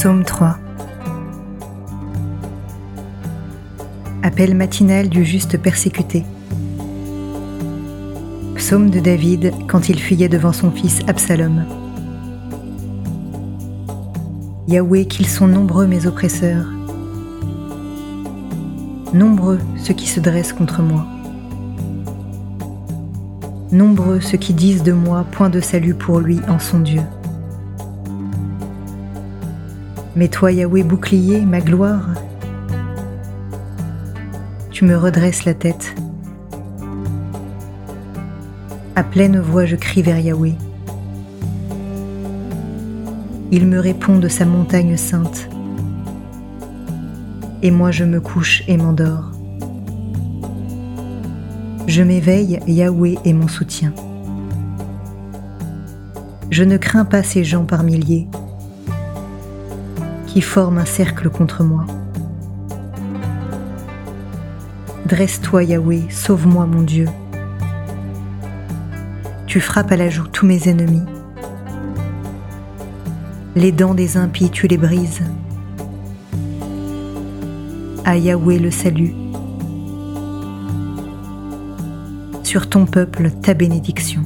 Psaume 3 Appel matinal du juste persécuté. Psaume de David quand il fuyait devant son fils Absalom. Yahweh, qu'ils sont nombreux mes oppresseurs, nombreux ceux qui se dressent contre moi. Nombreux ceux qui disent de moi point de salut pour lui en son Dieu. Mais toi, Yahweh, bouclier, ma gloire, tu me redresses la tête. À pleine voix, je crie vers Yahweh. Il me répond de sa montagne sainte. Et moi, je me couche et m'endors. Je m'éveille, Yahweh est mon soutien. Je ne crains pas ces gens par milliers qui forment un cercle contre moi. Dresse-toi, Yahweh, sauve-moi, mon Dieu. Tu frappes à la joue tous mes ennemis. Les dents des impies, tu les brises. À Yahweh le salut. Sur ton peuple, ta bénédiction.